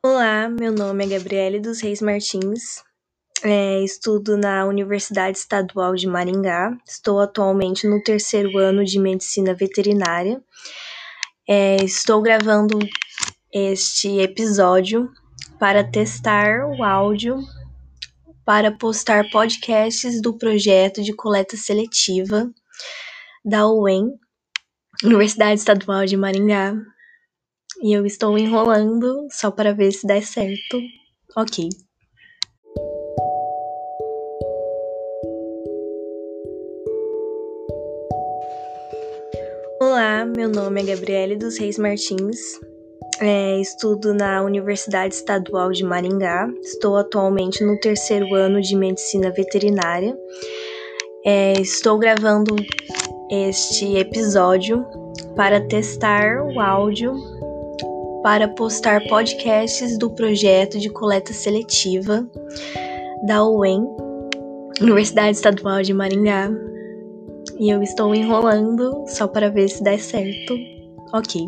Olá, meu nome é Gabriele dos Reis Martins, é, estudo na Universidade Estadual de Maringá, estou atualmente no terceiro ano de Medicina Veterinária. É, estou gravando este episódio para testar o áudio para postar podcasts do projeto de coleta seletiva da UEM, Universidade Estadual de Maringá. E eu estou enrolando só para ver se dá certo. Ok. Olá, meu nome é Gabriele dos Reis Martins, é, estudo na Universidade Estadual de Maringá, estou atualmente no terceiro ano de Medicina Veterinária. É, estou gravando este episódio para testar o áudio para postar podcasts do projeto de coleta seletiva da UEM, Universidade Estadual de Maringá. E eu estou enrolando só para ver se dá certo. Ok.